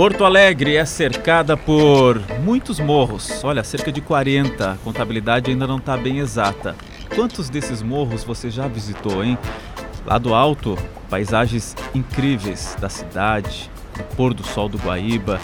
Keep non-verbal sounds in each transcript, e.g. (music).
Porto Alegre é cercada por muitos morros, olha, cerca de 40. A contabilidade ainda não está bem exata. Quantos desses morros você já visitou, hein? Lá do alto, paisagens incríveis da cidade, o pôr do sol do Guaíba.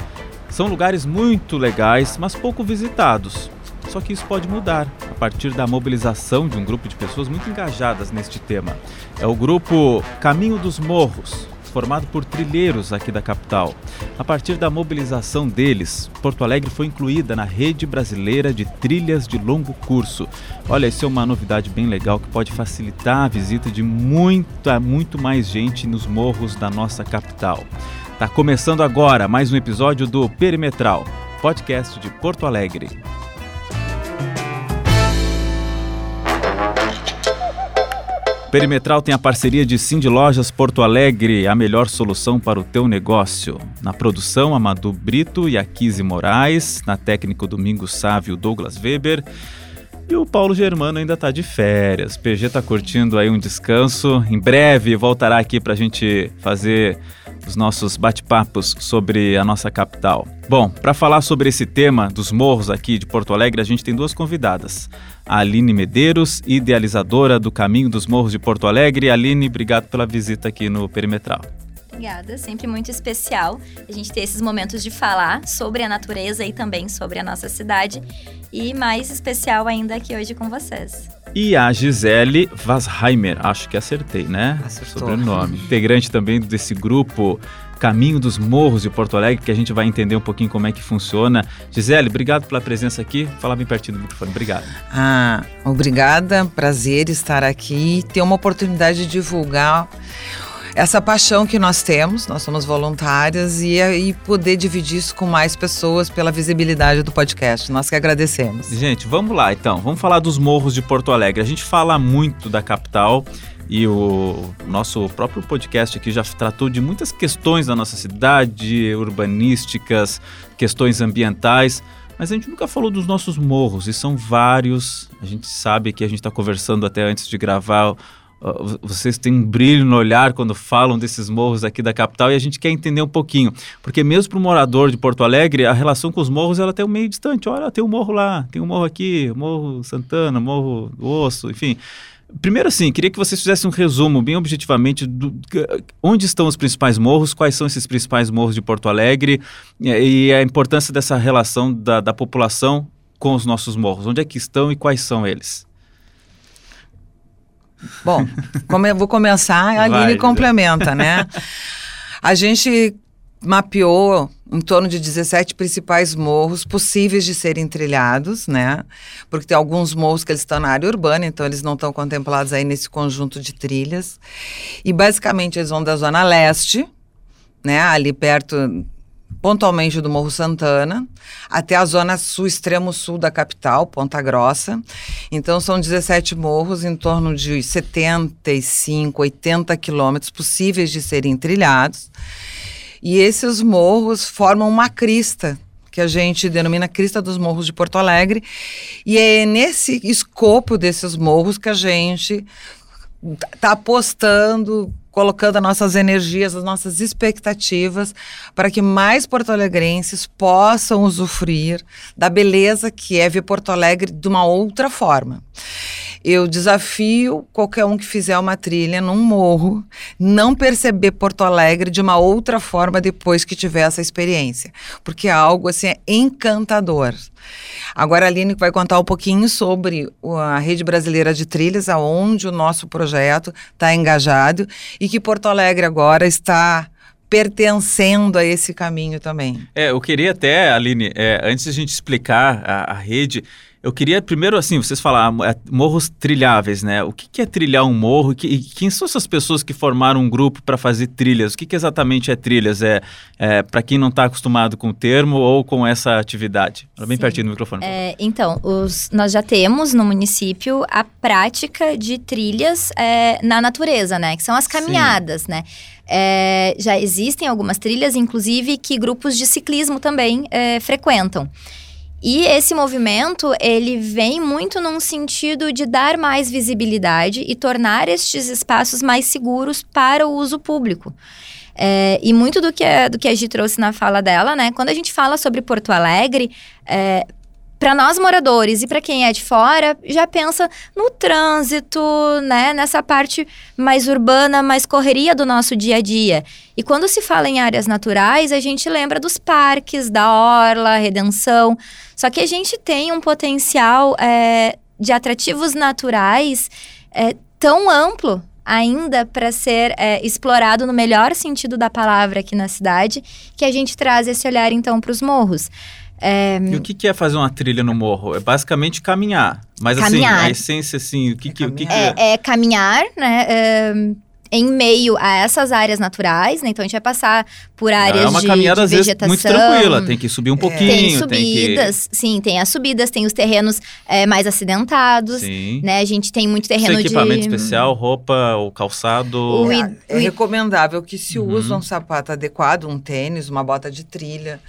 São lugares muito legais, mas pouco visitados. Só que isso pode mudar a partir da mobilização de um grupo de pessoas muito engajadas neste tema. É o grupo Caminho dos Morros, formado por trilheiros aqui da capital. A partir da mobilização deles, Porto Alegre foi incluída na rede brasileira de trilhas de longo curso. Olha, isso é uma novidade bem legal que pode facilitar a visita de muita, muito mais gente nos morros da nossa capital. Tá começando agora mais um episódio do Perimetral, podcast de Porto Alegre. Perimetral tem a parceria de Cindy Lojas Porto Alegre, a melhor solução para o teu negócio. Na produção, Amadu Brito e Akise Moraes, na técnica Domingos Sávio Douglas Weber. E o Paulo Germano ainda está de férias. PG está curtindo aí um descanso. Em breve voltará aqui para a gente fazer os nossos bate-papos sobre a nossa capital. Bom, para falar sobre esse tema dos morros aqui de Porto Alegre, a gente tem duas convidadas a Aline Medeiros, idealizadora do Caminho dos Morros de Porto Alegre. Aline, obrigado pela visita aqui no Perimetral. Obrigada, sempre muito especial a gente ter esses momentos de falar sobre a natureza e também sobre a nossa cidade. E mais especial ainda aqui hoje com vocês. E a Gisele Vasheimer, acho que acertei, né? Acertou. Sobrenome. Integrante também desse grupo Caminho dos Morros de Porto Alegre, que a gente vai entender um pouquinho como é que funciona. Gisele, obrigado pela presença aqui. Falar bem pertinho do microfone. Obrigado. Ah, obrigada. Prazer estar aqui e ter uma oportunidade de divulgar essa paixão que nós temos, nós somos voluntárias, e, e poder dividir isso com mais pessoas pela visibilidade do podcast. Nós que agradecemos. Gente, vamos lá então. Vamos falar dos morros de Porto Alegre. A gente fala muito da capital e o nosso próprio podcast aqui já tratou de muitas questões da nossa cidade, urbanísticas, questões ambientais, mas a gente nunca falou dos nossos morros, e são vários. A gente sabe que a gente está conversando até antes de gravar. Vocês têm um brilho no olhar quando falam desses morros aqui da capital e a gente quer entender um pouquinho. Porque mesmo para o morador de Porto Alegre, a relação com os morros ela tem um meio distante. Olha, tem um morro lá, tem um morro aqui, morro Santana, morro do Osso, enfim. Primeiro, assim, queria que vocês fizessem um resumo, bem objetivamente, do, onde estão os principais morros, quais são esses principais morros de Porto Alegre e, a importância dessa relação da, da população com os nossos morros. Onde é que estão e quais são eles? Bom, como eu vou começar, a Aline complementa, né? A gente mapeou em torno de 17 principais morros possíveis de serem trilhados, né? Porque tem alguns morros que eles estão na área urbana, então eles não estão contemplados aí nesse conjunto de trilhas. E basicamente eles vão da zona leste, né? Ali perto pontualmente do Morro Santana, até a zona sul, extremo sul da capital, Ponta Grossa. Então são 17 morros em torno de 75, 80 quilômetros possíveis de serem trilhados. E esses morros formam uma crista, que a gente denomina Crista dos Morros de Porto Alegre. E é nesse escopo desses morros que a gente está apostando, colocando as nossas energias, as nossas expectativas para que mais porto-alegrenses possam usufruir da beleza que é ver Porto Alegre de uma outra forma. Eu desafio qualquer um que fizer uma trilha num morro não perceber Porto Alegre de uma outra forma depois que tiver essa experiência, porque é algo assim é encantador. Agora a Aline vai contar um pouquinho sobre a rede brasileira de trilhas, aonde o nosso projeto está engajado e que Porto Alegre agora está pertencendo a esse caminho também. É, eu queria até, Aline, é, antes de a gente explicar a, a rede, eu queria primeiro, assim, vocês falaram é, morros trilháveis, né? O que, que é trilhar um morro e, que, e quem são essas pessoas que formaram um grupo para fazer trilhas? O que, que exatamente é trilhas? É, é para quem não está acostumado com o termo ou com essa atividade? Fala bem Sim. pertinho do microfone. É, então, os, nós já temos no município a prática de trilhas é, na natureza, né? Que são as caminhadas, Sim. né? É, já existem algumas trilhas, inclusive, que grupos de ciclismo também é, frequentam. E esse movimento, ele vem muito num sentido de dar mais visibilidade e tornar estes espaços mais seguros para o uso público. É, e muito do que, a, do que a Gi trouxe na fala dela, né? Quando a gente fala sobre Porto Alegre, é, para nós moradores e para quem é de fora, já pensa no trânsito, né, nessa parte mais urbana, mais correria do nosso dia a dia. E quando se fala em áreas naturais, a gente lembra dos parques, da orla, redenção. Só que a gente tem um potencial é, de atrativos naturais é, tão amplo ainda para ser é, explorado no melhor sentido da palavra aqui na cidade, que a gente traz esse olhar então para os morros. É... E o que, que, é fazer uma trilha no morro? É basicamente caminhar. Mas caminhar. assim, a essência, assim, o que, é que, o que, que é? É, é caminhar, né? É, em meio a essas áreas naturais, né? Então a gente vai passar por áreas de É uma de, caminhada, de às vezes, muito tranquila. Tem que subir um pouquinho. Tem subidas, tem que... sim, tem as subidas, tem os terrenos é, mais acidentados. Sim. Né? A gente tem muito terreno Seu equipamento de... especial, roupa, o calçado. O é, é recomendável que se uhum. use um sapato adequado, um tênis, uma bota de trilha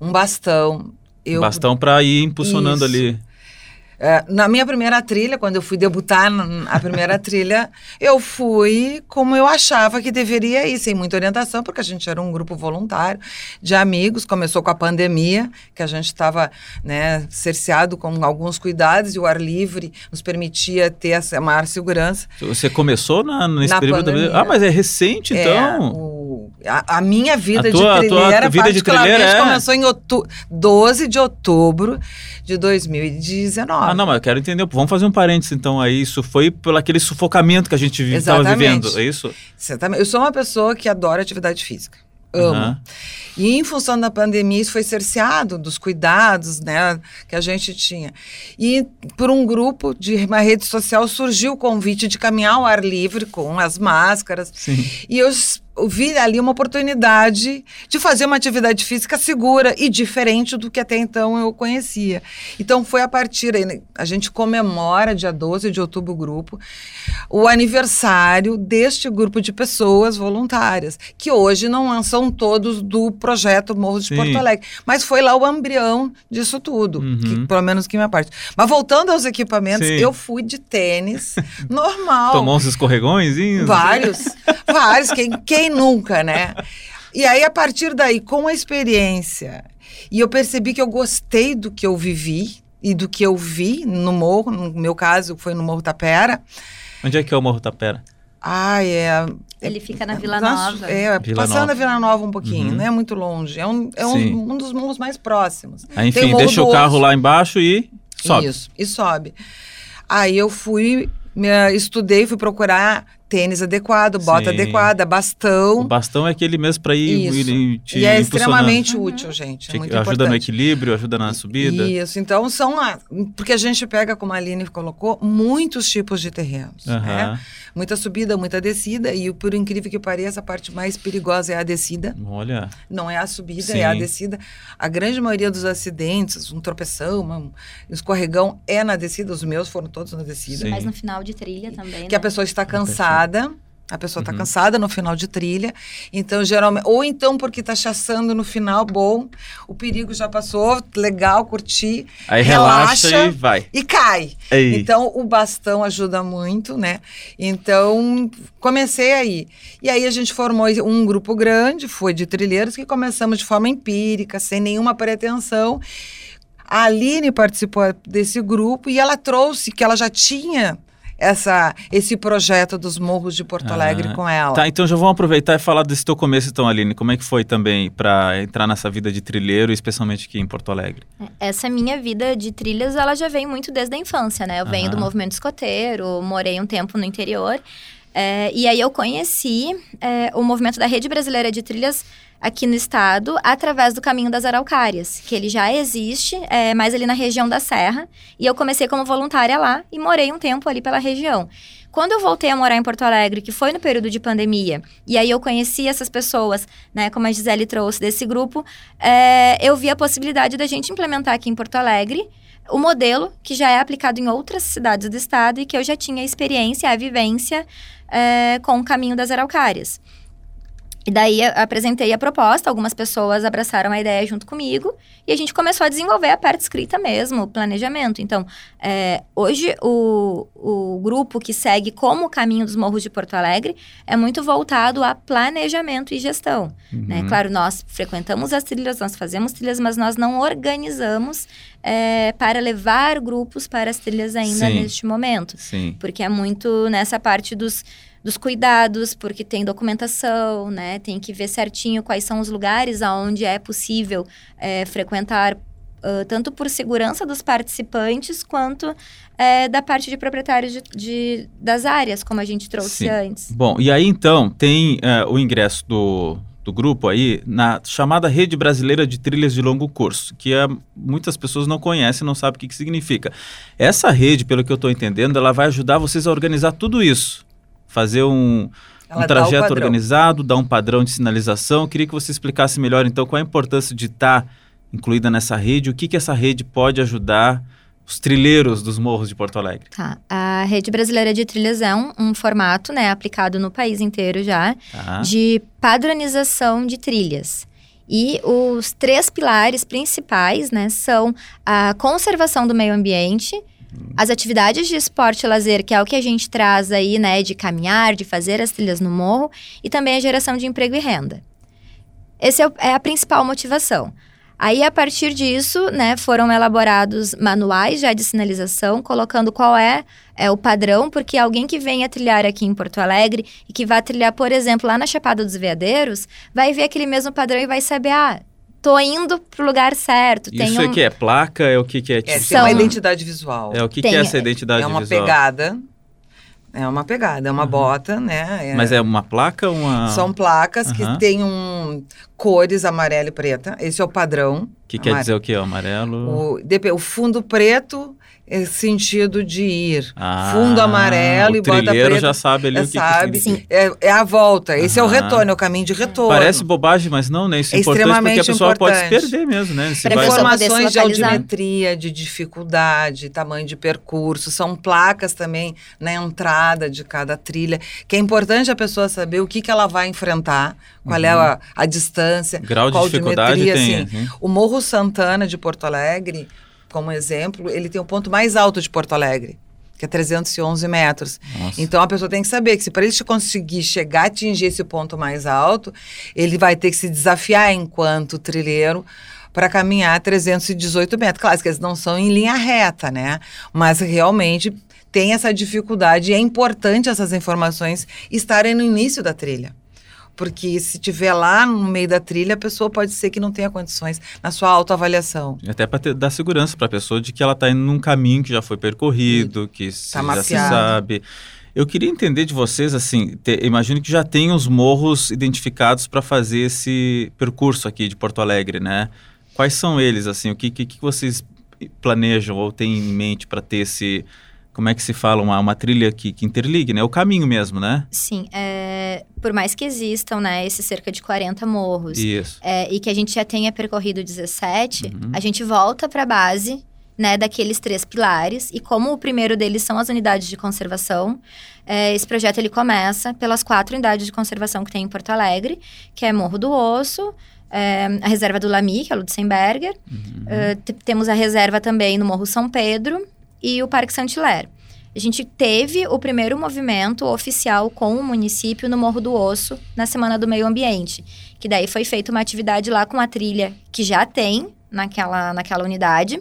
um bastão. Eu... Bastão para ir impulsionando Isso. ali. É, na minha primeira trilha, quando eu fui debutar na primeira (laughs) trilha, eu fui como eu achava que deveria ir, sem muita orientação, porque a gente era um grupo voluntário de amigos. Começou com a pandemia, que a gente estava né, cerceado com alguns cuidados e o ar livre nos permitia ter essa maior segurança. Você começou na, nesse na período pandemia. da... Ah, mas é recente, é, então? O, a, a, minha vida a tua, de trilheira, vida de trilheira é... começou em outu 12 de outubro de 2019. Ah, não, mas eu quero entender. Vamos fazer um parênteses, então, aí. Isso foi pelo aquele sufocamento que a gente estava vivendo, é isso? Exatamente. Eu sou uma pessoa que adora atividade física. Amo. Uhum. E em função da pandemia, isso foi cerceado dos cuidados né, que a gente tinha. E por um grupo de uma rede social surgiu o convite de caminhar ao ar livre com as máscaras. Sim. E eu vi ali uma oportunidade de fazer uma atividade física segura e diferente do que até então eu conhecia. Então foi a partir aí, a gente comemora dia 12 de outubro o grupo, o aniversário deste grupo de pessoas voluntárias, que hoje não são todos do projeto Morro de. Porto Alegre, mas foi lá o embrião disso tudo, uhum. que, pelo menos que minha parte. Mas voltando aos equipamentos, Sim. eu fui de tênis (laughs) normal. Tomou uns escorregões? Vários, (laughs) vários. Quem, quem quem nunca, né? E aí, a partir daí, com a experiência, e eu percebi que eu gostei do que eu vivi e do que eu vi no morro, no meu caso, foi no Morro Tapera. Onde é que é o Morro Tapera? Ah, é. Ele fica na Vila Nova. É, Vila passando Nova. a Vila Nova um pouquinho, uhum. não é muito longe. É um, é um, um dos morros mais próximos. Ah, enfim, deixa o carro lá embaixo e sobe. Isso, e sobe. Aí eu fui, me, estudei, fui procurar tênis adequado, bota Sim. adequada, bastão. O bastão é aquele mesmo para ir, ir, ir te E é extremamente útil, gente. É muito ajuda importante. no equilíbrio, ajuda na subida. Isso, então são. Porque a gente pega, como a Aline colocou, muitos tipos de terrenos. Uhum. Né? Muita subida, muita descida. E por incrível que pareça, a parte mais perigosa é a descida. Olha. Não é a subida, Sim. é a descida. A grande maioria dos acidentes, um tropeção, um escorregão, é na descida. Os meus foram todos na descida. Sim. Mas no final de trilha também. Que né? a pessoa está cansada cansada. A pessoa está uhum. cansada no final de trilha. Então, geralmente. Ou então porque está chassando no final, bom. O perigo já passou, legal, curti. Aí relaxa, relaxa e vai. E cai. Ei. Então, o bastão ajuda muito, né? Então, comecei aí. E aí a gente formou um grupo grande, foi de trilheiros, que começamos de forma empírica, sem nenhuma pretensão. A Aline participou desse grupo e ela trouxe que ela já tinha essa, esse projeto dos Morros de Porto Alegre ah, com ela. Tá, então já vamos aproveitar e falar desse teu começo, então, Aline. Como é que foi também para entrar nessa vida de trilheiro, especialmente aqui em Porto Alegre? Essa minha vida de trilhas, ela já vem muito desde a infância, né? Eu ah. venho do movimento escoteiro, morei um tempo no interior. É, e aí eu conheci é, o movimento da Rede Brasileira de Trilhas aqui no estado através do Caminho das Araucárias, que ele já existe, é, mais ali na região da Serra. E eu comecei como voluntária lá e morei um tempo ali pela região. Quando eu voltei a morar em Porto Alegre, que foi no período de pandemia, e aí eu conheci essas pessoas, né, como a Gisele trouxe desse grupo, é, eu vi a possibilidade da gente implementar aqui em Porto Alegre o modelo que já é aplicado em outras cidades do estado e que eu já tinha a experiência, a vivência é, com o caminho das araucárias. E daí apresentei a proposta, algumas pessoas abraçaram a ideia junto comigo e a gente começou a desenvolver a parte escrita mesmo, o planejamento. Então, é, hoje o, o grupo que segue como o caminho dos morros de Porto Alegre é muito voltado a planejamento e gestão. Né? Uhum. Né? Claro, nós frequentamos as trilhas, nós fazemos trilhas, mas nós não organizamos é, para levar grupos para as trilhas ainda Sim. neste momento. Sim. Porque é muito nessa parte dos dos cuidados, porque tem documentação, né? Tem que ver certinho quais são os lugares aonde é possível é, frequentar, uh, tanto por segurança dos participantes, quanto é, da parte de proprietários de, de, das áreas, como a gente trouxe Sim. antes. Bom, e aí então tem uh, o ingresso do, do grupo aí na chamada Rede Brasileira de Trilhas de Longo Curso, que é, muitas pessoas não conhecem, não sabem o que, que significa. Essa rede, pelo que eu estou entendendo, ela vai ajudar vocês a organizar tudo isso fazer um, um trajeto organizado, dar um padrão de sinalização. Eu queria que você explicasse melhor, então, qual a importância de estar tá incluída nessa rede, o que, que essa rede pode ajudar os trilheiros dos morros de Porto Alegre. Tá. A Rede Brasileira de Trilhas é um, um formato, né, aplicado no país inteiro já, tá. de padronização de trilhas. E os três pilares principais, né, são a conservação do meio ambiente, as atividades de esporte e lazer, que é o que a gente traz aí, né, de caminhar, de fazer as trilhas no morro, e também a geração de emprego e renda. Essa é, é a principal motivação. Aí, a partir disso, né, foram elaborados manuais já de sinalização, colocando qual é, é o padrão, porque alguém que venha trilhar aqui em Porto Alegre e que vá trilhar, por exemplo, lá na Chapada dos Veadeiros, vai ver aquele mesmo padrão e vai saber, ah, tô indo pro lugar certo. Isso é que é placa? É o que, que é? Tipo... É, São... uma identidade visual. É o que, que é essa identidade visual? É uma visual? pegada. É uma pegada, é uma uhum. bota, né? É... Mas é uma placa uma... São placas uhum. que têm um, cores amarela e preta. Esse é o padrão. Que quer dizer o que? O amarelo? O, o fundo preto é sentido de ir. Ah, Fundo amarelo e bota preta. já sabe ali é, o que, sabe, que é, é, a volta. Esse é o retorno, é o caminho de retorno. Parece bobagem, mas não, né? Isso é, é importante porque a pessoa importante. pode se perder mesmo, né? Se. Informações de altimetria, de dificuldade, tamanho de percurso. São placas também na entrada de cada trilha. Que é importante a pessoa saber o que, que ela vai enfrentar, qual uhum. é a, a, distância, Grau de dificuldade tem, assim. Assim. O Morro Santana de Porto Alegre como exemplo, ele tem o ponto mais alto de Porto Alegre, que é 311 metros. Nossa. Então a pessoa tem que saber que se para ele conseguir chegar a atingir esse ponto mais alto, ele vai ter que se desafiar enquanto trilheiro para caminhar 318 metros. Claro que eles não são em linha reta, né? Mas realmente tem essa dificuldade e é importante essas informações estarem no início da trilha. Porque se tiver lá no meio da trilha, a pessoa pode ser que não tenha condições na sua autoavaliação. Até para dar segurança para a pessoa de que ela está indo num caminho que já foi percorrido, que tá já se sabe. Eu queria entender de vocês, assim, te, imagino que já tem os morros identificados para fazer esse percurso aqui de Porto Alegre, né? Quais são eles, assim, o que, que, que vocês planejam ou têm em mente para ter esse, como é que se fala, uma, uma trilha que, que interligue, né? O caminho mesmo, né? Sim, é, por mais que existam, né, esses cerca de 40 morros, Isso. É, e que a gente já tenha percorrido 17, uhum. a gente volta para a base, né, daqueles três pilares, e como o primeiro deles são as unidades de conservação, é, esse projeto ele começa pelas quatro unidades de conservação que tem em Porto Alegre, que é Morro do Osso, é, a reserva do Lamy, que é a Lutzenberger, uhum. é, temos a reserva também no Morro São Pedro, e o Parque Saint-Hilaire. A gente teve o primeiro movimento oficial com o município no Morro do Osso, na Semana do Meio Ambiente. Que daí foi feita uma atividade lá com a trilha que já tem naquela, naquela unidade.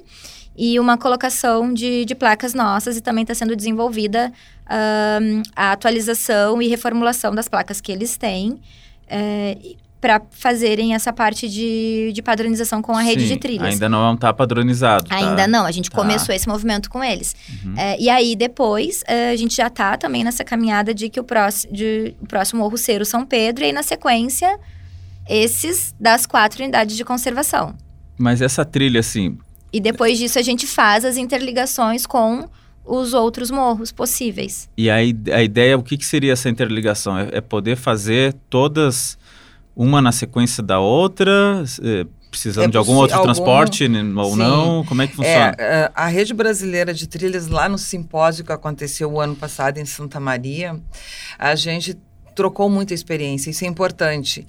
E uma colocação de, de placas nossas e também está sendo desenvolvida um, a atualização e reformulação das placas que eles têm. É, para fazerem essa parte de, de padronização com a rede Sim, de trilhas. Ainda não está padronizado. Tá? Ainda não, a gente tá. começou esse movimento com eles. Uhum. É, e aí, depois, é, a gente já está também nessa caminhada de que o próximo, de, o próximo morro ser o São Pedro, e aí, na sequência, esses das quatro unidades de conservação. Mas essa trilha, assim... E depois disso, a gente faz as interligações com os outros morros possíveis. E aí, a ideia, o que, que seria essa interligação? É, é poder fazer todas uma na sequência da outra? É, precisando é de algum outro algum... transporte ou Sim. não? Como é que funciona? É, a Rede Brasileira de Trilhas, lá no simpósio que aconteceu o ano passado em Santa Maria, a gente trocou muita experiência, isso é importante.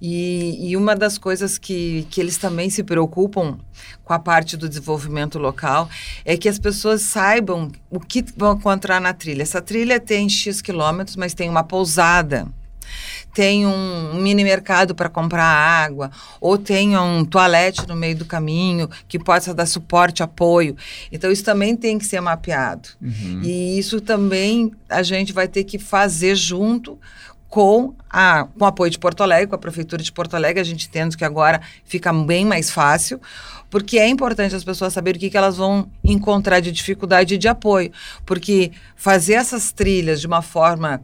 E, e, uma das coisas que, que eles também se preocupam com a parte do desenvolvimento local é que as pessoas saibam o que vão encontrar na trilha. Essa trilha tem X quilômetros, mas tem uma pousada tem um mini mercado para comprar água, ou tem um toalete no meio do caminho que possa dar suporte, apoio. Então, isso também tem que ser mapeado. Uhum. E isso também a gente vai ter que fazer junto com, a, com o apoio de Porto Alegre, com a Prefeitura de Porto Alegre, a gente entende que agora fica bem mais fácil, porque é importante as pessoas saberem o que, que elas vão encontrar de dificuldade e de apoio. Porque fazer essas trilhas de uma forma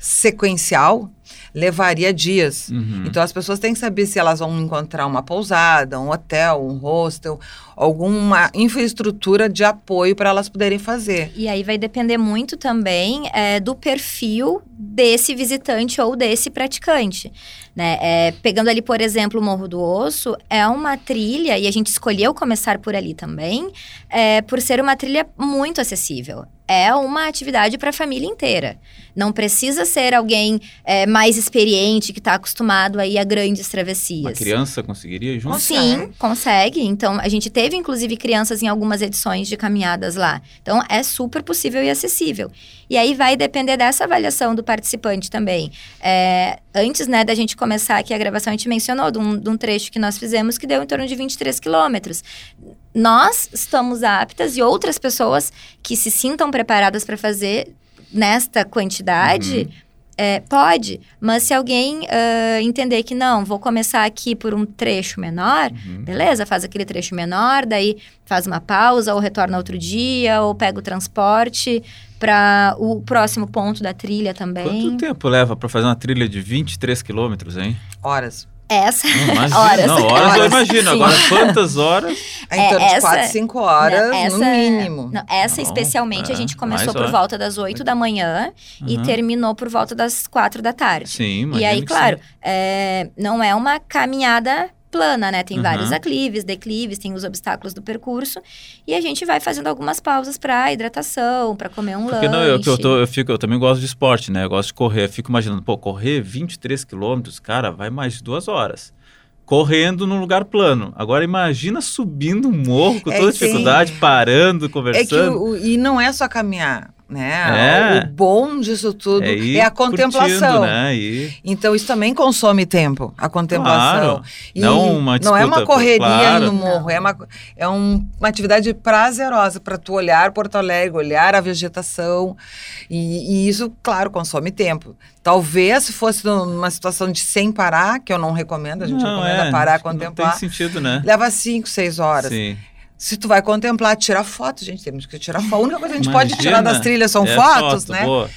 sequencial levaria dias. Uhum. Então as pessoas têm que saber se elas vão encontrar uma pousada, um hotel, um hostel, alguma infraestrutura de apoio para elas poderem fazer. E aí vai depender muito também é, do perfil desse visitante ou desse praticante. Né? É, pegando ali, por exemplo, o Morro do Osso, é uma trilha, e a gente escolheu começar por ali também, é, por ser uma trilha muito acessível é uma atividade para a família inteira. Não precisa ser alguém é, mais experiente, que está acostumado a ir a grandes travessias. Uma criança conseguiria junto? Sim, consegue. Então, a gente teve, inclusive, crianças em algumas edições de caminhadas lá. Então, é super possível e acessível. E aí vai depender dessa avaliação do participante também. É, antes né, da gente começar aqui a gravação, a gente mencionou de um, de um trecho que nós fizemos que deu em torno de 23 quilômetros nós estamos aptas e outras pessoas que se sintam preparadas para fazer nesta quantidade. Uhum. É, pode, mas se alguém uh, entender que não, vou começar aqui por um trecho menor, uhum. beleza, faz aquele trecho menor, daí faz uma pausa, ou retorna outro dia, ou pega o transporte para o próximo ponto da trilha também. Quanto tempo leva para fazer uma trilha de 23 quilômetros, hein? Horas. Essa. Imagina, (laughs) horas. Não, horas, horas eu imagino. Sim. Agora, quantas horas? É, em torno essa, de 4, 5 horas, não, essa, no mínimo. Não, essa não, especialmente, é, a gente começou por volta das 8 da manhã uhum. e terminou por volta das 4 da tarde. Sim, E aí, claro, é, não é uma caminhada plana, né? Tem uhum. vários aclives, declives, tem os obstáculos do percurso. E a gente vai fazendo algumas pausas para hidratação, para comer um Porque lanche. Não, eu, eu, tô, eu, fico, eu também gosto de esporte, né? Eu gosto de correr. Eu fico imaginando, pô, correr 23 quilômetros, cara, vai mais de duas horas. Correndo num lugar plano. Agora imagina subindo um morro com é, toda dificuldade, parando, conversando. É que o, e não é só caminhar né? É. O bom disso tudo é, é a contemplação. né? e... Então isso também consome tempo, a contemplação. Claro. Não, uma não é uma correria claro. no morro, é uma, é um, uma atividade prazerosa para tu olhar Porto Alegre, olhar a vegetação. E, e, isso, claro, consome tempo. Talvez se fosse numa situação de sem parar, que eu não recomendo, a gente não, recomenda é, parar, contemplar. Não tem sentido, né? Leva cinco, seis horas. Sim. Se tu vai contemplar, tirar foto, gente, temos que tirar foto. A única coisa que a gente Imagina, pode tirar das trilhas são é fotos, foto, né? Boa.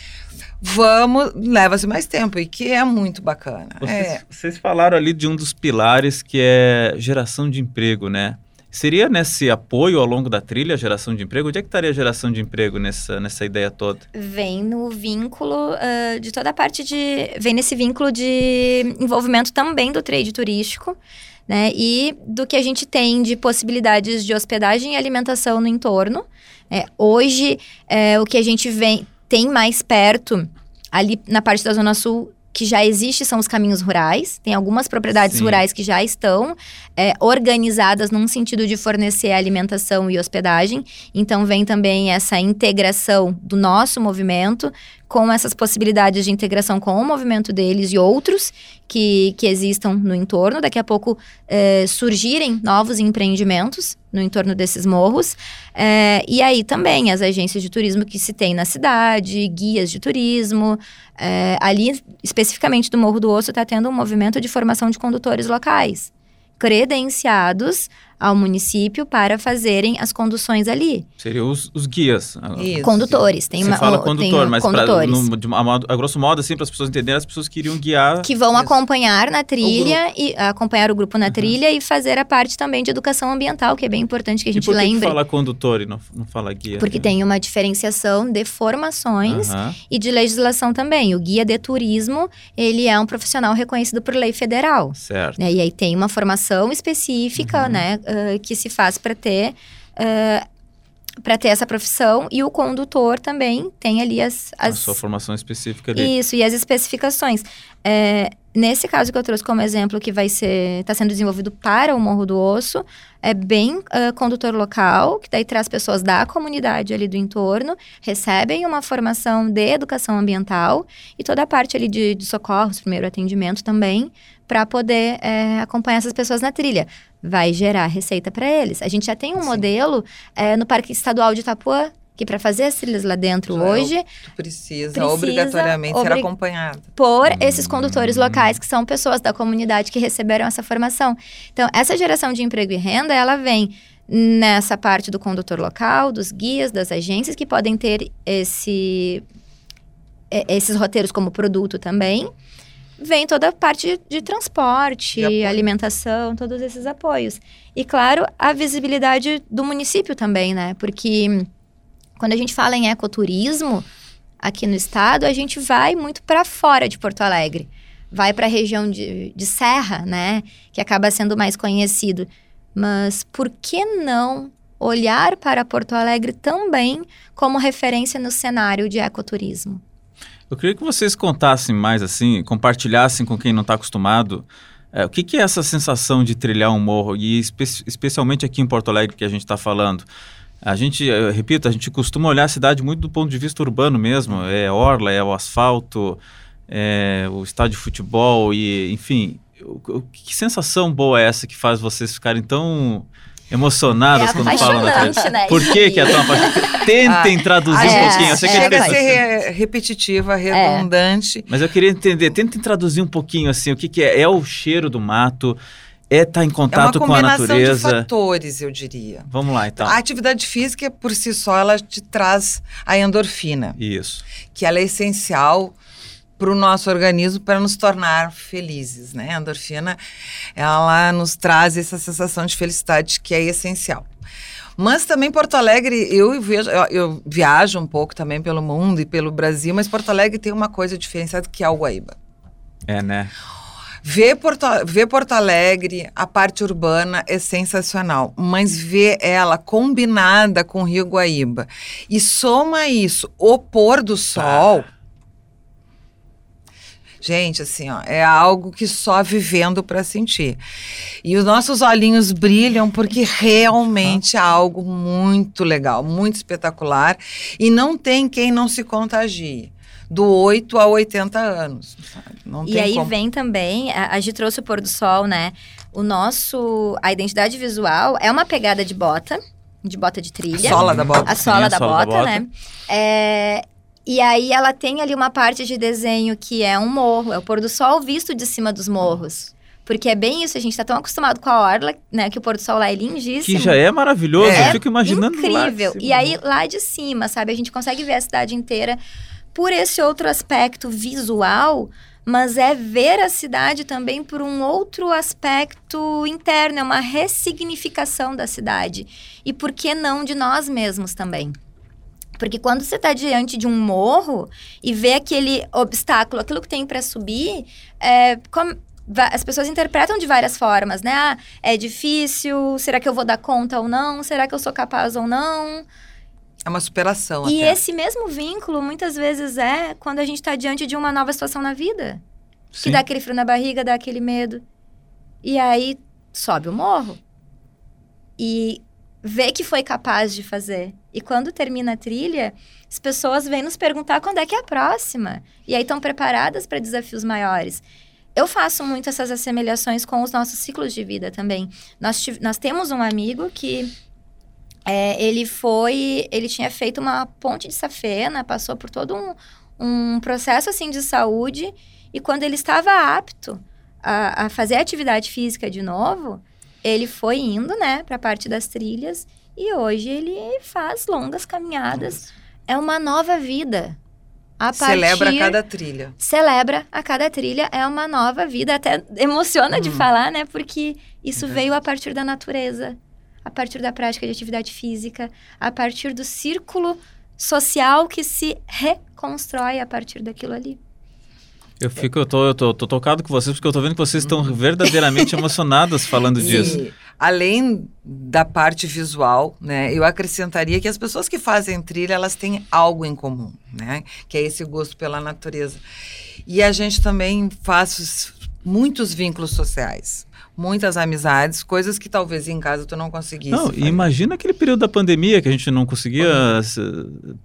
Vamos, leva-se mais tempo e que é muito bacana. Vocês, é. vocês falaram ali de um dos pilares que é geração de emprego, né? Seria nesse apoio ao longo da trilha a geração de emprego? Onde é que estaria a geração de emprego nessa, nessa ideia toda? Vem no vínculo uh, de toda a parte de. Vem nesse vínculo de envolvimento também do trade turístico né? E do que a gente tem de possibilidades de hospedagem e alimentação no entorno. É, hoje, é, o que a gente vem, tem mais perto, ali na parte da Zona Sul, que já existe são os caminhos rurais. Tem algumas propriedades Sim. rurais que já estão é, organizadas num sentido de fornecer alimentação e hospedagem. Então, vem também essa integração do nosso movimento com essas possibilidades de integração com o movimento deles e outros que, que existam no entorno. Daqui a pouco é, surgirem novos empreendimentos no entorno desses morros. É, e aí também as agências de turismo que se tem na cidade, guias de turismo. É, ali, especificamente do Morro do Osso, está tendo um movimento de formação de condutores locais credenciados ao município para fazerem as conduções ali. Seriam os, os guias. Isso. Condutores. Tem Você uma, fala condutor, mas condutores. Pra, no, de, a, a, grosso modo, assim, para as pessoas entenderem, as pessoas queriam guiar... Que vão Isso. acompanhar na trilha, e acompanhar o grupo na uhum. trilha e fazer a parte também de educação ambiental, que é bem importante que a gente e por que lembre. Que fala condutor e não, não fala guia? Porque né? tem uma diferenciação de formações uhum. e de legislação também. O guia de turismo, ele é um profissional reconhecido por lei federal. Certo. Né? E aí tem uma formação específica, uhum. né, uh, que se faz para ter uh, para ter essa profissão e o condutor também tem ali as, as... a sua formação específica ali. Isso, e as especificações. É, nesse caso que eu trouxe como exemplo, que vai ser está sendo desenvolvido para o Morro do Osso, é bem uh, condutor local, que daí traz pessoas da comunidade ali do entorno, recebem uma formação de educação ambiental e toda a parte ali de, de socorros, primeiro atendimento também, para poder é, acompanhar essas pessoas na trilha. Vai gerar receita para eles. A gente já tem um Sim. modelo é, no Parque Estadual de Itapuã, que para fazer as trilhas lá dentro Já hoje é precisa, precisa, obrigatoriamente obri ser acompanhado por hum. esses condutores locais que são pessoas da comunidade que receberam essa formação. Então, essa geração de emprego e renda, ela vem nessa parte do condutor local, dos guias, das agências que podem ter esse esses roteiros como produto também vem toda a parte de transporte, de alimentação, todos esses apoios. E, claro, a visibilidade do município também, né? Porque quando a gente fala em ecoturismo aqui no estado, a gente vai muito para fora de Porto Alegre. Vai para a região de, de Serra, né? Que acaba sendo mais conhecido. Mas por que não olhar para Porto Alegre também como referência no cenário de ecoturismo? Eu queria que vocês contassem mais assim, compartilhassem com quem não está acostumado. É, o que, que, é essa sensação de trilhar um morro? E espe especialmente aqui em Porto Alegre que a gente está falando. A gente, eu repito, a gente costuma olhar a cidade muito do ponto de vista urbano mesmo. É orla, é o asfalto, é o estádio de futebol e, enfim, o, o, que sensação boa é essa que faz vocês ficarem tão emocionadas é quando falam da né? Por que, que é tão apaixonante? (laughs) Tentem ah, traduzir um pouquinho. Eu sei que é Chega a ser repetitiva, redundante. É. Mas eu queria entender, tentem traduzir um pouquinho assim, o que, que é? É o cheiro do mato? É estar tá em contato com a natureza? É uma combinação de fatores, eu diria. Vamos lá, então. A atividade física, por si só, ela te traz a endorfina. Isso. Que ela é essencial para o nosso organismo para nos tornar felizes, né? A endorfina, ela nos traz essa sensação de felicidade que é essencial. Mas também Porto Alegre, eu, vejo, eu, eu, viajo um pouco também pelo mundo e pelo Brasil, mas Porto Alegre tem uma coisa diferenciada que é o Guaíba. É, né? Ver Porto, ver Porto Alegre, a parte urbana é sensacional, mas ver ela combinada com o Rio Guaíba e soma isso, o pôr do sol. Ah Gente, assim, ó, é algo que só vivendo para sentir. E os nossos olhinhos brilham porque realmente é algo muito legal, muito espetacular. E não tem quem não se contagie do 8 a 80 anos. Não e aí como. vem também, a, a gente trouxe o pôr do sol, né? O nosso, a identidade visual é uma pegada de bota, de bota de trilha. A sola da bota. A sola, Sim, da, a sola bota, da, bota, né? É, e aí ela tem ali uma parte de desenho que é um morro, é o pôr do sol visto de cima dos morros. Porque é bem isso, a gente tá tão acostumado com a orla, né? Que o pôr do sol lá é lindíssimo. Que já é maravilhoso, é, eu fico imaginando incrível. E aí, lá de cima, sabe? A gente consegue ver a cidade inteira por esse outro aspecto visual, mas é ver a cidade também por um outro aspecto interno, é uma ressignificação da cidade. E por que não de nós mesmos também? Porque quando você está diante de um morro e vê aquele obstáculo, aquilo que tem para subir, é, como, as pessoas interpretam de várias formas, né? Ah, é difícil, será que eu vou dar conta ou não? Será que eu sou capaz ou não? É uma superação. E até. esse mesmo vínculo muitas vezes é quando a gente está diante de uma nova situação na vida. Sim. Que dá aquele frio na barriga, dá aquele medo. E aí sobe o morro. E vê que foi capaz de fazer. E quando termina a trilha, as pessoas vêm nos perguntar quando é que é a próxima. E aí estão preparadas para desafios maiores. Eu faço muito essas assemelhações com os nossos ciclos de vida também. Nós, nós temos um amigo que é, ele foi, ele tinha feito uma ponte de safena, passou por todo um, um processo assim de saúde e quando ele estava apto a, a fazer atividade física de novo, ele foi indo, né, para a parte das trilhas e hoje ele faz longas caminhadas. Nossa. É uma nova vida. A partir, celebra a cada trilha. Celebra a cada trilha, é uma nova vida. Até emociona de hum. falar, né? Porque isso veio a partir da natureza, a partir da prática de atividade física, a partir do círculo social que se reconstrói a partir daquilo ali. Eu fico, eu tô, eu tô, tô, tocado com vocês porque eu tô vendo que vocês estão verdadeiramente emocionadas falando disso. além da parte visual, né, eu acrescentaria que as pessoas que fazem trilha, elas têm algo em comum, né, que é esse gosto pela natureza. E a gente também faz muitos vínculos sociais muitas amizades, coisas que talvez em casa tu não conseguisse. Não, fazer. imagina aquele período da pandemia que a gente não conseguia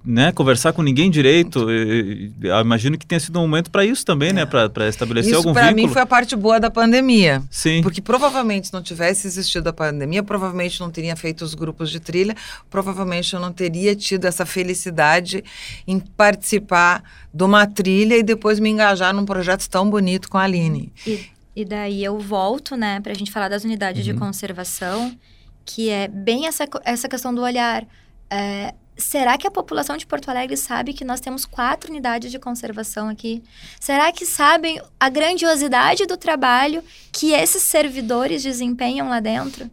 né, conversar com ninguém direito. Eu imagino que tenha sido um momento para isso também, né, é. né? Para estabelecer isso algum vínculo. Isso para mim foi a parte boa da pandemia. Sim. Porque provavelmente se não tivesse existido a pandemia, provavelmente não teria feito os grupos de trilha, provavelmente eu não teria tido essa felicidade em participar de uma trilha e depois me engajar num projeto tão bonito com a Aline. E e daí eu volto, né, para a gente falar das unidades uhum. de conservação, que é bem essa, essa questão do olhar. É, será que a população de Porto Alegre sabe que nós temos quatro unidades de conservação aqui? Será que sabem a grandiosidade do trabalho que esses servidores desempenham lá dentro?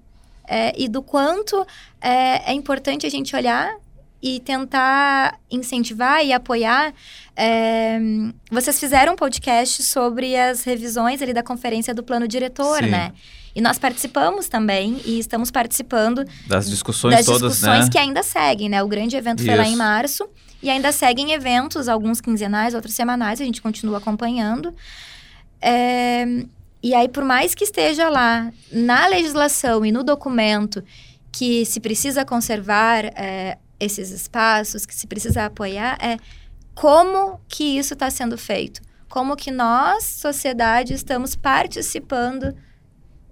É, e do quanto é, é importante a gente olhar e tentar incentivar e apoiar. É, vocês fizeram um podcast sobre as revisões ali da conferência do plano diretor, Sim. né? E nós participamos também e estamos participando das discussões das todas, discussões né? que ainda seguem, né? O grande evento Isso. foi lá em março e ainda seguem eventos, alguns quinzenais, outros semanais, a gente continua acompanhando. É, e aí, por mais que esteja lá na legislação e no documento que se precisa conservar é, esses espaços, que se precisa apoiar, é como que isso está sendo feito. Como que nós, sociedade, estamos participando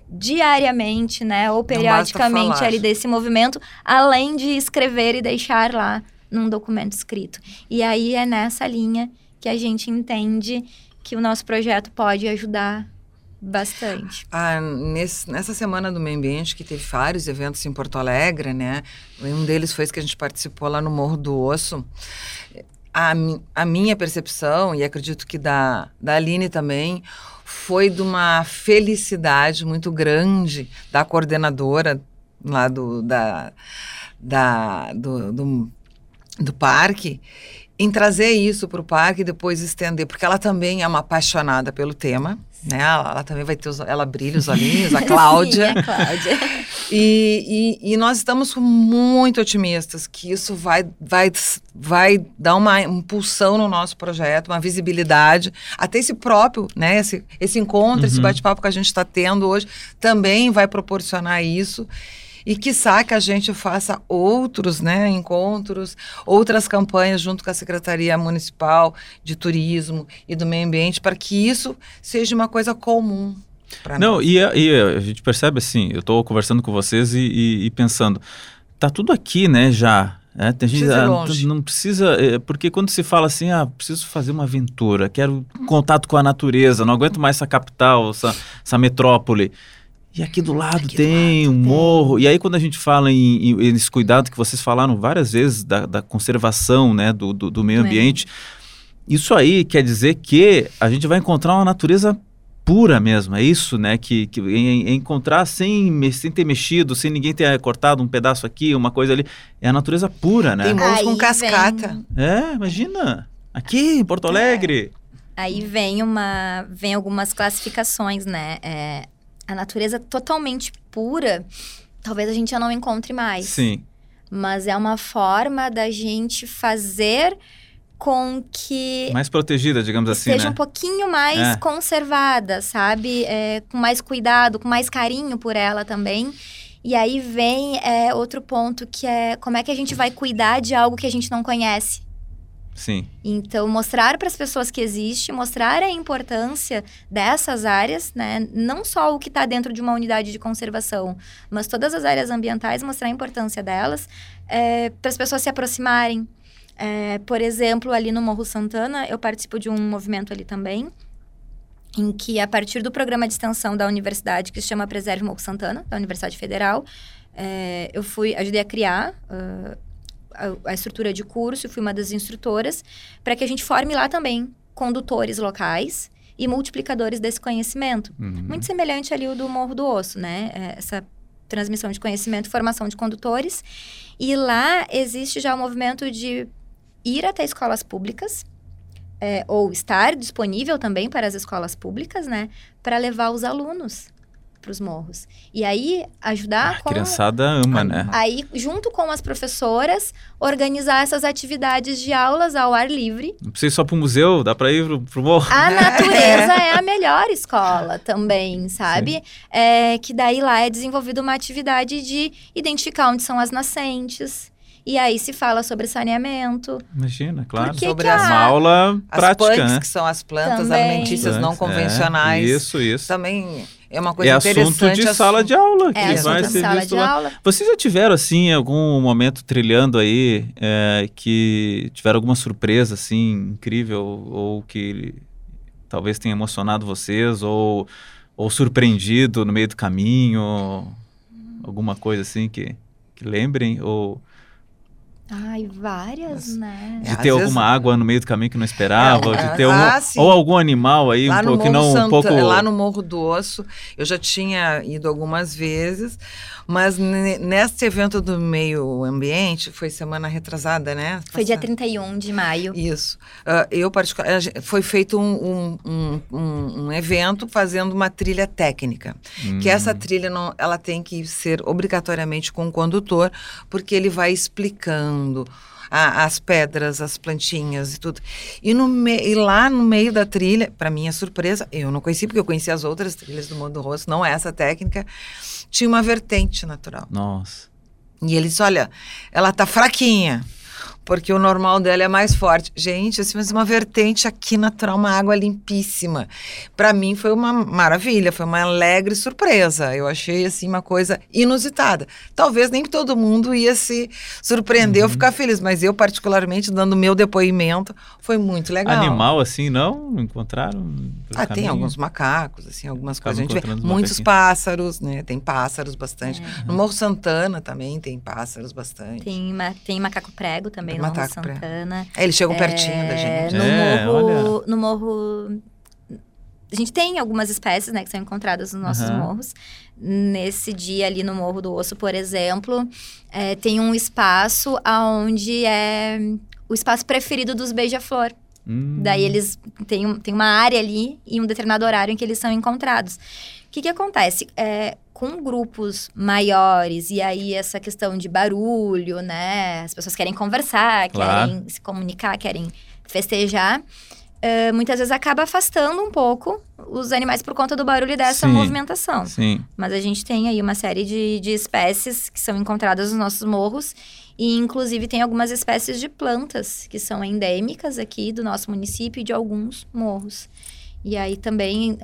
diariamente, né, ou periodicamente ali desse movimento, além de escrever e deixar lá num documento escrito. E aí é nessa linha que a gente entende que o nosso projeto pode ajudar Bastante. Ah, nesse, nessa semana do meio ambiente, que teve vários eventos em Porto Alegre, né? Um deles foi esse que a gente participou lá no Morro do Osso. A, a minha percepção, e acredito que da, da Aline também, foi de uma felicidade muito grande da coordenadora lá do, da, da, do, do, do parque em trazer isso para o parque e depois estender, porque ela também é uma apaixonada pelo tema né? Ela, ela, também vai ter os, ela brilha os olhinhos, a (laughs) Cláudia. Sim, a Cláudia. E, e, e, nós estamos muito otimistas que isso vai, vai, vai dar uma impulsão no nosso projeto, uma visibilidade, até esse próprio, né? Esse, esse encontro, uhum. esse bate-papo que a gente está tendo hoje também vai proporcionar isso e quiçá que a gente faça outros né, encontros, outras campanhas junto com a Secretaria Municipal de Turismo e do Meio Ambiente para que isso seja uma coisa comum. Não, e a, e a, gente percebe assim, eu estou conversando com vocês e, e, e, pensando, tá tudo aqui, né, já. É, tem gente, ah, não precisa, é, porque quando se fala assim, ah, preciso fazer uma aventura, quero contato com a natureza, não aguento mais essa capital, essa, essa metrópole. E aqui do lado aqui tem do lado um morro. Tem. E aí, quando a gente fala em, em, esse cuidado que vocês falaram várias vezes da, da conservação né, do, do, do meio ambiente, isso aí quer dizer que a gente vai encontrar uma natureza pura mesmo, é isso, né? Que, que em, em encontrar sem, sem ter mexido, sem ninguém ter cortado um pedaço aqui, uma coisa ali, é a natureza pura, né? Tem morros com cascata. Vem... É, imagina. Aqui em Porto Alegre. É. Aí vem uma, vem algumas classificações, né? É, a natureza totalmente pura, talvez a gente já não encontre mais. Sim. Mas é uma forma da gente fazer com que. Mais protegida, digamos assim. Seja né? um pouquinho mais é. conservada, sabe? É, com mais cuidado, com mais carinho por ela também. E aí vem é, outro ponto que é como é que a gente vai cuidar de algo que a gente não conhece. Sim. Então, mostrar para as pessoas que existe, mostrar a importância dessas áreas, né? Não só o que está dentro de uma unidade de conservação, mas todas as áreas ambientais, mostrar a importância delas, é, para as pessoas se aproximarem. É, por exemplo, ali no Morro Santana, eu participo de um movimento ali também, em que, a partir do programa de extensão da universidade, que se chama Preserve Morro Santana, da Universidade Federal, é, eu fui, ajudei a criar. Uh, a, a estrutura de curso, fui uma das instrutoras, para que a gente forme lá também condutores locais e multiplicadores desse conhecimento. Uhum. Muito semelhante ali o do Morro do Osso, né? É, essa transmissão de conhecimento, formação de condutores. E lá existe já o movimento de ir até escolas públicas, é, ou estar disponível também para as escolas públicas, né? Para levar os alunos para os morros. E aí, ajudar A com... criançada ama, né? Aí, junto com as professoras, organizar essas atividades de aulas ao ar livre. Não precisa ir só pro museu, dá pra ir pro, pro morro. A (laughs) natureza é a melhor escola também, sabe? É, que daí lá é desenvolvida uma atividade de identificar onde são as nascentes. E aí se fala sobre saneamento. Imagina, claro. Que Sobre que as- a- Uma aula As prática, punks, né? que são as plantas Também. alimentícias não É, convencionais. isso, isso. Também é uma É coisa assunto interessante. de sala de aula, que É, Isso, vai assunto ser sala visto de lá. aula. Vocês já tiveram, assim, algum momento trilhando aí, é, que tiveram alguma surpresa, assim, incrível, ou que talvez tenha emocionado vocês, ou, ou surpreendido no meio do caminho, alguma coisa assim que, que lembrem, ou Ai, várias, Mas- né? De às ter vezes- alguma água no meio do caminho que não esperava, É, ou de ter algum, ah, ou algum animal aí, Lá um pouco, não, um Santa- pouco... lá no Morro do Osso, eu já tinha ido algumas vezes, mas ne- nesse evento do meio ambiente, foi semana retrasada, né? Foi dia Passada. 31 de maio. Isso. Ah, eu, particularmente, foi feito um, um, um, um- um evento fazendo uma trilha técnica. Que Hum. essa trilha, não, ela tem que ser obrigatoriamente com o condutor, porque ele vai explicando a- as pedras, as plantinhas e tudo. E, no me, e lá no meio da trilha, para minha surpresa, eu não conheci, porque eu conheci as outras trilhas do Mundo Rosso, não essa técnica, tinha uma vertente natural. Nossa. E ele disse: olha, ela tá fraquinha. Porque o normal dela é mais forte. Gente, assim, mas uma vertente aqui natural, uma água limpíssima. Para mim foi uma maravilha, foi uma alegre surpresa. Eu achei assim uma coisa inusitada. Talvez nem todo mundo ia se surpreender Uhum. ou ficar feliz, mas eu particularmente dando meu depoimento, foi muito legal. Animal assim, não? Encontraram? Ah, tem caminho? alguns macacos, assim, algumas Acaba coisas. A gente vê muitos pássaros, né? Tem pássaros bastante. É. No Morro Santana também tem pássaros bastante. Tem, ma- tem macaco prego também Tem no Morro. Santana. É, eles chegam pertinho da É, gente. No, É, morro, no morro. A gente tem algumas espécies, né, que são encontradas nos nossos Aham. morros. Nesse dia ali no Morro do Osso, por exemplo, é, tem um espaço onde é o espaço preferido dos beija-flor. Hum. Daí eles têm, um- tem uma área ali e um determinado horário em que eles são encontrados. O que, que acontece? É, com grupos maiores, e aí essa questão de barulho, né? As pessoas querem conversar, Claro. querem se comunicar, querem festejar. é, muitas vezes acaba afastando um pouco os animais por conta do barulho dessa Sim. movimentação. Sim. Mas a gente tem aí uma série de, de espécies que são encontradas nos nossos morros. E, inclusive, tem algumas espécies de plantas que são endêmicas aqui do nosso município e de alguns morros. E aí, também,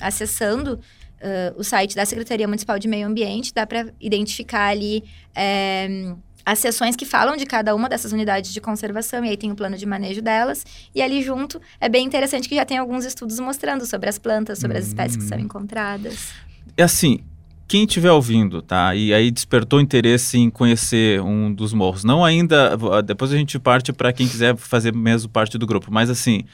acessando ah, o site da Secretaria Municipal de Meio Ambiente, dá para identificar ali eh, as seções que falam de cada uma dessas unidades de conservação. E aí tem o plano de manejo delas. E ali junto, é bem interessante que já tem alguns estudos mostrando sobre as plantas, sobre as espécies que são Hum. encontradas. É assim, quem estiver ouvindo, tá? E aí despertou interesse em conhecer um dos morros. Não ainda, depois a gente parte para quem quiser fazer mesmo parte do grupo, mas assim,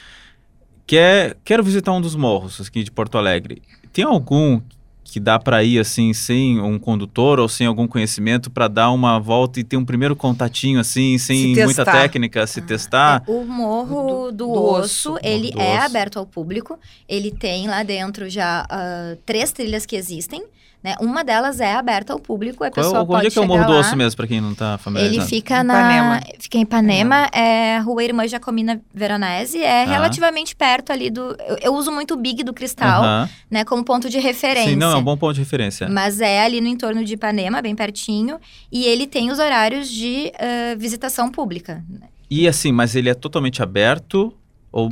quer, quero visitar um dos morros aqui de Porto Alegre. Tem algum que dá para ir assim sem um condutor ou sem algum conhecimento para dar uma volta e ter um primeiro contatinho assim, sem Se muita técnica, se testar? É, o Morro Do- do, do Osso, Osso. ele do é Osso. aberto ao público. Ele tem lá dentro já ah, três trilhas que existem. Né? Uma delas é aberta ao público, a Qual, pessoa onde pode é que é o chegar Morro do lá. Osso mesmo, para quem não tá familiarizado? Ele fica na. Ipanema. Fica em Ipanema, é Rua Irmã Jacomina Veronese. É Ah. relativamente perto ali do. Eu, eu uso muito o Big do Cristal, Aham. né? Como ponto de referência. Sim, não, é um bom ponto de referência. Mas é ali no entorno de Ipanema, bem pertinho. E ele tem os horários de ah, visitação pública. E assim, mas ele é totalmente aberto ou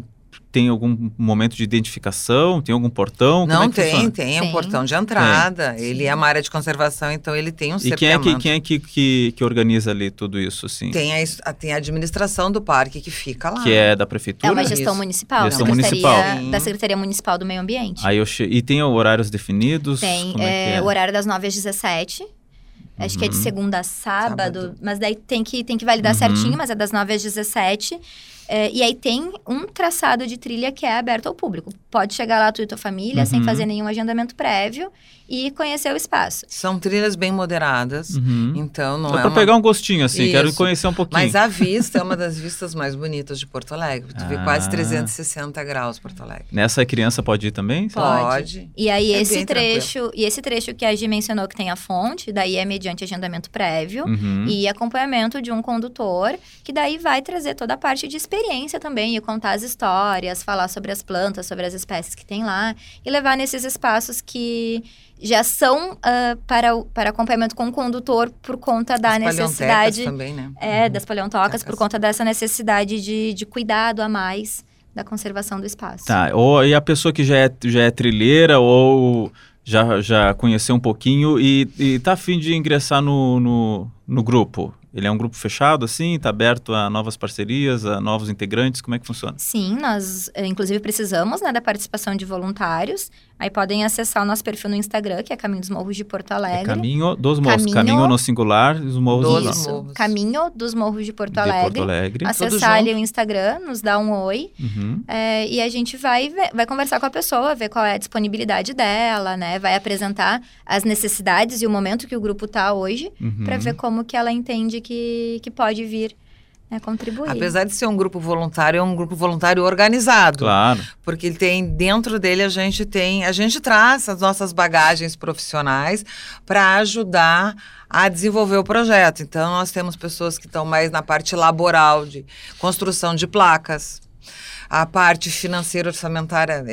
tem algum momento de identificação? Tem algum portão? Como Não é que tem, funciona? tem, é um portão de entrada. Ele é uma área de conservação, então ele tem um E quem é, que, quem é que, que, que organiza ali tudo isso, assim? Tem, a, tem a administração do parque que fica lá. Que é da É prefeitura? uma gestão Isso. municipal, Gestão da, Secretaria, municipal. da Secretaria Municipal do Meio Ambiente. Aí eu che... E tem horários definidos? Tem Como é é, que é? o horário das 9 às 17. Acho que é de Uhum. segunda a sábado, Sábado. mas daí tem que, tem que validar Uhum. certinho, mas é das 9 às 17. É, e aí tem um traçado de trilha que é aberto ao público. Pode chegar lá tu e tua família Uhum. sem fazer nenhum agendamento prévio e conhecer o espaço. São trilhas bem moderadas, Uhum. então não Só é pra uma... pegar um gostinho, assim, quero Isso. conhecer um pouquinho. Mas a vista é uma das vistas mais bonitas de Porto Alegre. Tu vê Ah. quase 360 graus Porto Alegre. Nessa criança pode ir também? Pode. E aí É esse trecho, e esse trecho que a Gi mencionou que tem a fonte, daí é mediante agendamento prévio. Uhum. E acompanhamento de um condutor, que daí vai trazer toda a parte de experiência também, e contar as histórias, falar sobre as plantas, sobre as espécies que tem lá, e levar nesses espaços que já são ah, para, o- para acompanhamento com o condutor por conta da As necessidade também, né? é, das paleontocas, por conta dessa necessidade de, de cuidado a mais da conservação do espaço. Tá, ou e a pessoa que já é, já é trilheira ou já, já conheceu um pouquinho e, e tá afim de ingressar no, no, no grupo. Ele é um grupo fechado, assim? Tá aberto a novas parcerias, a novos integrantes? Como é que funciona? Sim, nós eh, inclusive precisamos né, da participação de voluntários. Aí podem acessar o nosso perfil no Instagram, que é Caminho dos Morros de Porto É Alegre. caminho dos morros. Caminho- Caminho, no singular os morros Dos no- Isso, Morros. Caminho dos Morros de Porto de Alegre. Porto Alegre. Acessar ali o Instagram, nos dá um oi. Uhum. é, e a gente vai, ver- vai conversar com a pessoa, ver qual é a disponibilidade dela, né? Vai apresentar as necessidades e o momento que o grupo tá hoje, Uhum. para ver como que ela entende que, que pode vir né, contribuir. Apesar de ser um grupo voluntário, é um grupo voluntário organizado. Claro. Porque ele tem, dentro dele, a gente tem, a gente traz as nossas bagagens profissionais para ajudar a desenvolver o projeto. Então, nós temos pessoas que estão mais na parte laboral, de construção de placas, a parte financeira orçamentária.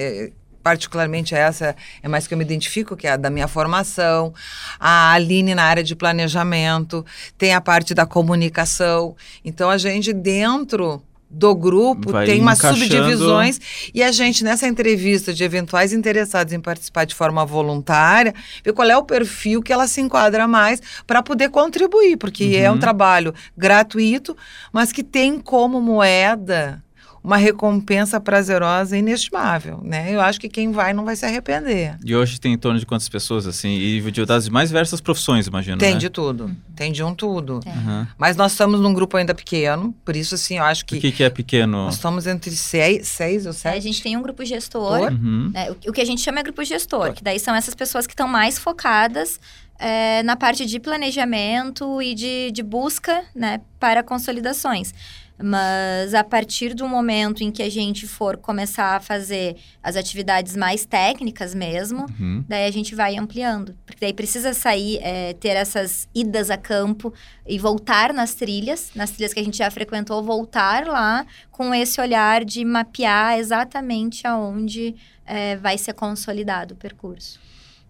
Particularmente essa é mais que eu me identifico, que é a da minha formação, a Aline na área de planejamento, tem a parte da comunicação. Então, a gente, dentro do grupo, Vai tem umas subdivisões e a gente, nessa entrevista de eventuais interessados em participar de forma voluntária, vê qual é o perfil que ela se enquadra mais para poder contribuir, porque é um Uhum. trabalho gratuito, mas que tem como moeda uma recompensa prazerosa e inestimável, né? Eu acho que quem vai não vai se arrepender. E hoje tem em torno de quantas pessoas, assim? E de das mais diversas profissões, imagino, Tem né? de tudo, tem de um tudo. É. Uhum. Mas nós estamos num grupo ainda pequeno, por isso, assim, eu acho O que que, que é pequeno? nós estamos entre seis, seis ou sete. a gente tem um grupo gestor, Uhum. né, o, o que a gente chama é grupo gestor, que daí são essas pessoas que estão mais focadas é, na parte de planejamento e de, de busca né, para consolidações. Mas a partir do momento em que a gente for começar a fazer as atividades mais técnicas mesmo, Uhum. daí a gente vai ampliando. Porque daí precisa sair, é, ter essas idas a campo e voltar nas trilhas, nas trilhas que a gente já frequentou, voltar lá com esse olhar de mapear exatamente aonde é, vai ser consolidado o percurso.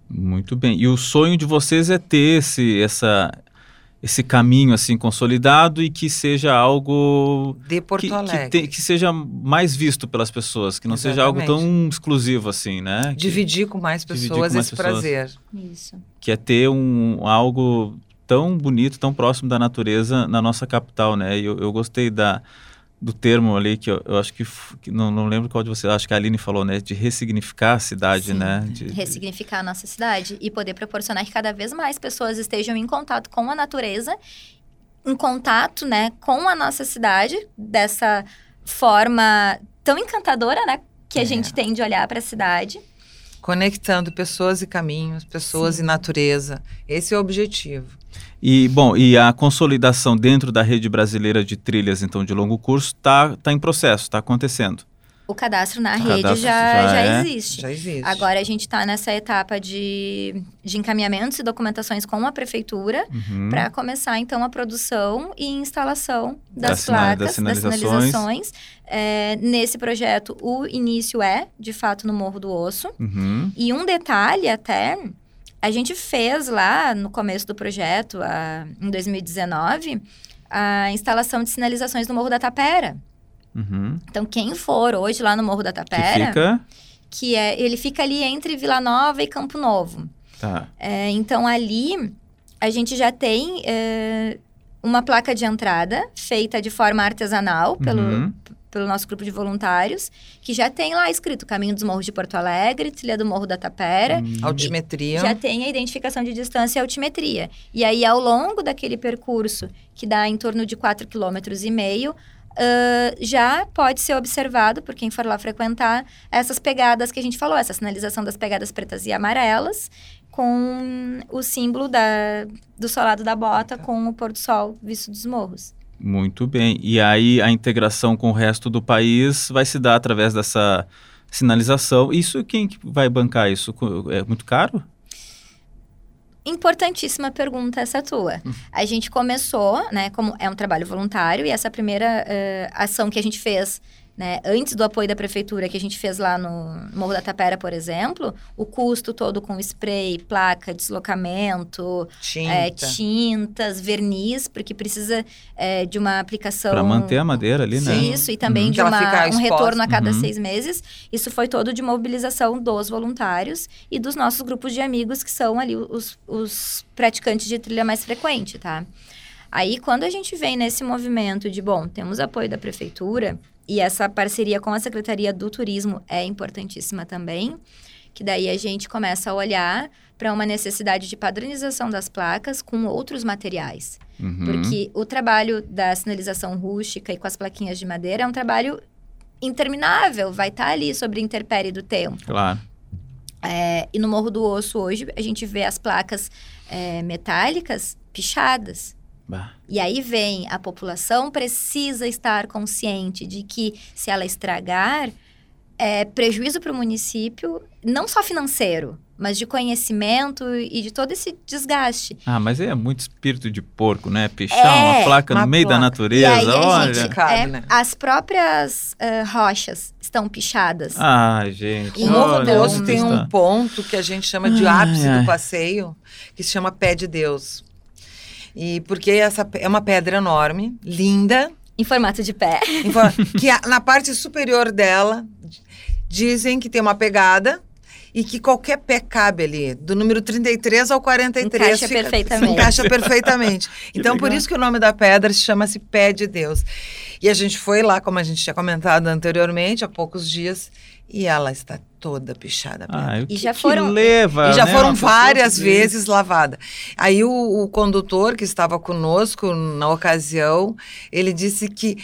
Muito bem. E o sonho de vocês é ter esse, essa, esse caminho assim consolidado e que seja algo De Porto que, que, Alegre. te- que seja mais visto pelas pessoas, que não seja algo Exatamente. tão exclusivo assim, né? Que- Dividir com mais pessoas com mais esse pessoas. prazer. Isso. que é ter um algo tão bonito, tão próximo da natureza na nossa capital, né? E eu, eu gostei da do termo ali que eu, eu acho que, que não, não lembro qual de vocês, acho que a Aline falou, né? De ressignificar a cidade, Sim. né? De, Ressignificar a nossa cidade e poder proporcionar que cada vez mais pessoas estejam em contato com a natureza, em contato, né, com a nossa cidade, dessa forma tão encantadora, né, que a É. gente tem de olhar para a cidade. Conectando pessoas e caminhos, pessoas Sim. e natureza. Esse é o objetivo. E, bom, e a consolidação dentro da rede brasileira de trilhas, então, de longo curso, está tá em processo, está acontecendo. O cadastro na O rede cadastro já, já já é. existe. Já existe. Agora a gente está nessa etapa de, de encaminhamentos e documentações com a prefeitura Uhum. para começar então a produção e instalação Das das, sina- das placas, das sinalizações. sinalizações. É, nesse projeto, o início é, de fato, no Morro do Osso. Uhum. E um detalhe até, a gente fez lá no começo do projeto, a- em 2019, a instalação de sinalizações no Morro da Tapera. Uhum. Então, quem for hoje lá no Morro da Que Tapera, fica. que é, ele fica ali entre Vila Nova e Campo Novo. Tá. É, então, ali, a gente já tem é, uma placa de entrada feita de forma artesanal pelo, Uhum. Pelo nosso grupo de voluntários, que já tem lá escrito Caminho dos Morros de Porto Alegre, Trilha do Morro da Tapera. Hum. Altimetria. Já tem a identificação de distância e altimetria. E aí, ao longo daquele percurso, que dá em torno de 4,5 km, uh, já pode ser observado por quem for lá frequentar essas pegadas que a gente falou, essa sinalização das pegadas pretas e amarelas, com o símbolo da, do solado da bota com o pôr do sol visto dos morros. Muito bem. E aí a integração com o resto do país vai se dar através dessa sinalização. Isso quem vai bancar isso? É muito caro? Importantíssima pergunta essa tua. A gente começou, né, como é um trabalho voluntário, e essa primeira uh, ação que a gente fez né? Antes do apoio da prefeitura que a gente fez lá no Morro da Tapera, por exemplo, o custo todo com spray, placa, deslocamento, Tinta. é, tintas, verniz, porque precisa é, de uma aplicação. Para manter a madeira ali, né? Isso, e também uhum. de uma, um retorno a cada uhum. seis meses. Isso foi todo de mobilização dos voluntários e dos nossos grupos de amigos, que são ali os, os praticantes de trilha mais frequente, tá? Aí, quando a gente vem nesse movimento de, bom, temos apoio da prefeitura, e essa parceria com a Secretaria do Turismo é importantíssima também, que daí a gente começa a olhar para uma necessidade de padronização das placas com outros materiais. Uhum. Porque o trabalho da sinalização rústica e com as plaquinhas de madeira é um trabalho interminável, vai estar tá ali sobre a intempérie do tempo. Claro. É, e no Morro do Osso, hoje, a gente vê as placas é, metálicas pichadas. Bah. E aí vem a população precisa estar consciente de que se ela estragar é prejuízo para o município, não só financeiro, mas de conhecimento e de todo esse desgaste. Ah, mas é muito espírito de porco, né? Pichar é, uma placa uma no meio placa. da natureza, e aí, olha. Gente, é, né? As próprias uh, rochas estão pichadas. Ah, gente. O Morro Doce tem um ponto que a gente chama de ápice ai. do passeio, que se chama Pé de Deus. E porque essa é uma pedra enorme, linda. Em formato de pé. (laughs) que na parte superior dela dizem que tem uma pegada e que qualquer pé cabe ali, do número 33 ao 43. Encaixa fica, perfeitamente. Encaixa perfeitamente. (laughs) então, por isso que o nome da pedra se chama-se Pé de Deus. E a gente foi lá, como a gente tinha comentado anteriormente, há poucos dias, e ela está toda pichada. Ah, e, já foram, leva, e já né, foram várias vezes lavada. Aí o, o condutor que estava conosco na ocasião, ele disse que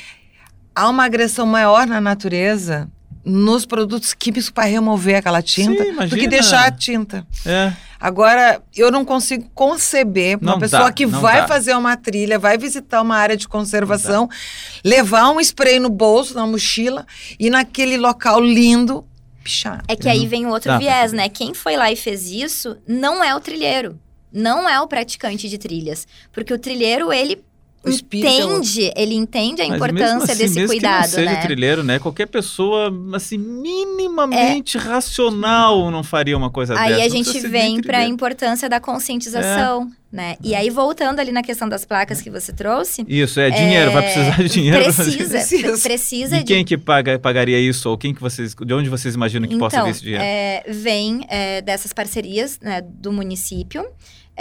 há uma agressão maior na natureza nos produtos químicos para remover aquela tinta Sim, do que deixar a tinta. É. Agora, eu não consigo conceber uma não pessoa dá, que vai dá. fazer uma trilha, vai visitar uma área de conservação, levar um spray no bolso, na mochila e naquele local lindo pichar. É que aí vem o outro viés, né? Quem foi lá e fez isso não é o trilheiro. Não é o praticante de trilhas. Porque o trilheiro, ele entende, é ele entende a Mas importância assim, desse mesmo cuidado, que não seja né? trilheiro, né? Qualquer pessoa, assim, minimamente é. racional não faria uma coisa aí dessa. Aí a gente vem para a importância da conscientização, é. né? E aí voltando ali na questão das placas que você trouxe. Isso é dinheiro, é... vai precisar de dinheiro. Precisa, precisa. precisa e quem que paga, pagaria isso ou quem que vocês, de onde vocês imaginam que então, possa vir esse dinheiro? É, vem é, dessas parcerias né, do município.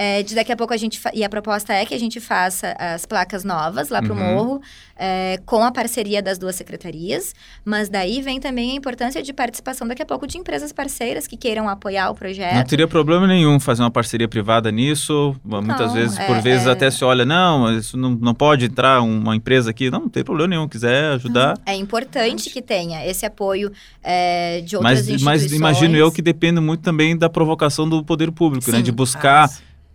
É, de daqui a pouco a gente. E a proposta é que a gente faça as placas novas lá para o uhum. morro, é, com a parceria das duas secretarias. Mas daí vem também a importância de participação daqui a pouco de empresas parceiras que queiram apoiar o projeto. Não teria problema nenhum fazer uma parceria privada nisso. Muitas não, vezes, é, por vezes, é... até se olha, não, isso não, não pode entrar uma empresa aqui. Não, não tem problema nenhum, quiser ajudar. É importante que tenha esse apoio é, de outras mas, instituições. Mas imagino eu que depende muito também da provocação do poder público, Sim. né? De buscar.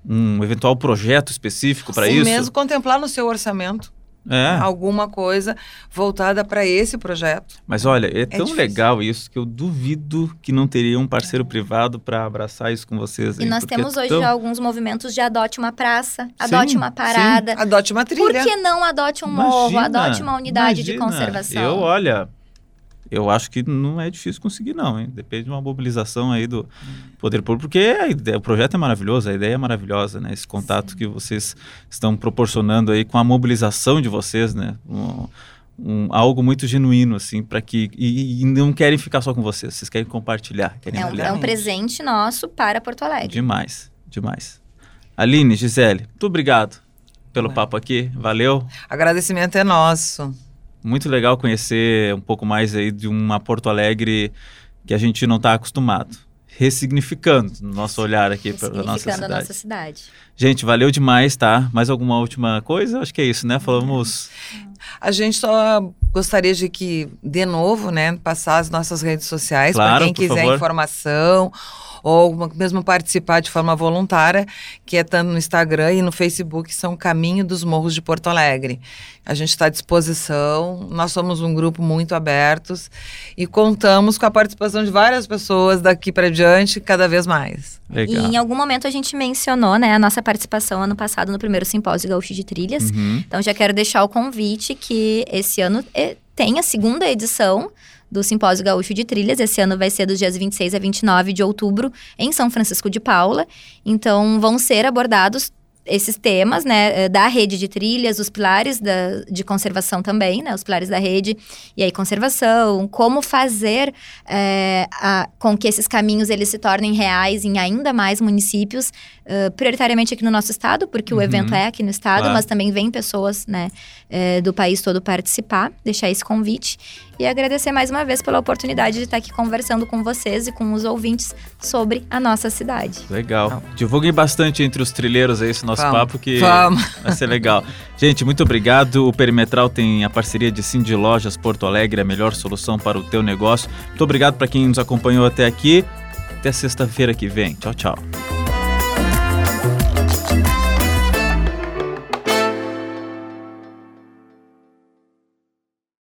Um eventual projeto específico para isso? mesmo contemplar no seu orçamento. É. Alguma coisa voltada para esse projeto. Mas olha, é, é tão difícil. legal isso que eu duvido que não teria um parceiro privado para abraçar isso com vocês. E nós é temos hoje tão... alguns movimentos de adote uma praça, adote sim, uma parada. Sim. Adote uma trilha. Por que não adote um imagina, morro, adote uma unidade imagina. de conservação? Eu, olha, eu acho que não é difícil conseguir, não, hein? Depende de uma mobilização aí do poder público, porque ideia, o projeto é maravilhoso, a ideia é maravilhosa, né? Esse contato Sim. que vocês estão proporcionando aí com a mobilização de vocês, né? Um, um, algo muito genuíno, assim, para que. E, e, não querem ficar só com vocês, vocês querem compartilhar. Querem é, um, é um presente nosso para Porto Alegre. Demais, demais. Aline, Gisele, muito obrigado pelo papo aqui, valeu. Agradecimento é nosso muito legal conhecer um pouco mais aí de uma Porto Alegre que a gente não está acostumado. Ressignificando no nosso olhar aqui para a nossa cidade. a nossa cidade. Gente, valeu demais, tá? Mais alguma última coisa? Acho que é isso, né? Falamos. A gente só gostaria de que, de novo, né, passar as nossas redes sociais Claro, para quem quiser favor. informação ou mesmo participar de forma voluntária, que é tanto no Instagram e no Facebook, são Caminho dos Morros de Porto Alegre. A gente está à disposição, nós somos um grupo muito abertos e contamos com a participação de várias pessoas daqui para diante, cada vez mais. Legal. E em algum momento a gente mencionou, né, a nossa participação ano passado no primeiro simpósio Gaúcho de Trilhas. Uhum. Então já quero deixar o convite que esse ano eh, tem a segunda edição do Simpósio Gaúcho de Trilhas. Esse ano vai ser dos dias 26 a 29 de outubro em São Francisco de Paula. Então vão ser abordados esses temas, né, eh, da rede de trilhas, os pilares da, de conservação também, né, os pilares da rede, e aí conservação, como fazer eh, a- com que esses caminhos eles se tornem reais em ainda mais municípios, eh, prioritariamente aqui no nosso estado, porque Uhum. o evento é aqui no estado, Claro. mas também vem pessoas, né, eh, do país todo participar, deixar esse convite e agradecer mais uma vez pela oportunidade de estar aqui conversando com vocês e com os ouvintes sobre a nossa cidade. Legal. Divulguem bastante entre os trilheiros aí esse nosso Vamos, papo que vamos. vai ser legal. Gente, muito obrigado. O Perimetral tem a parceria de Cindy Lojas Porto Alegre, a melhor solução para o teu negócio. Muito obrigado para quem nos acompanhou até aqui. Até sexta-feira que vem. Tchau, tchau.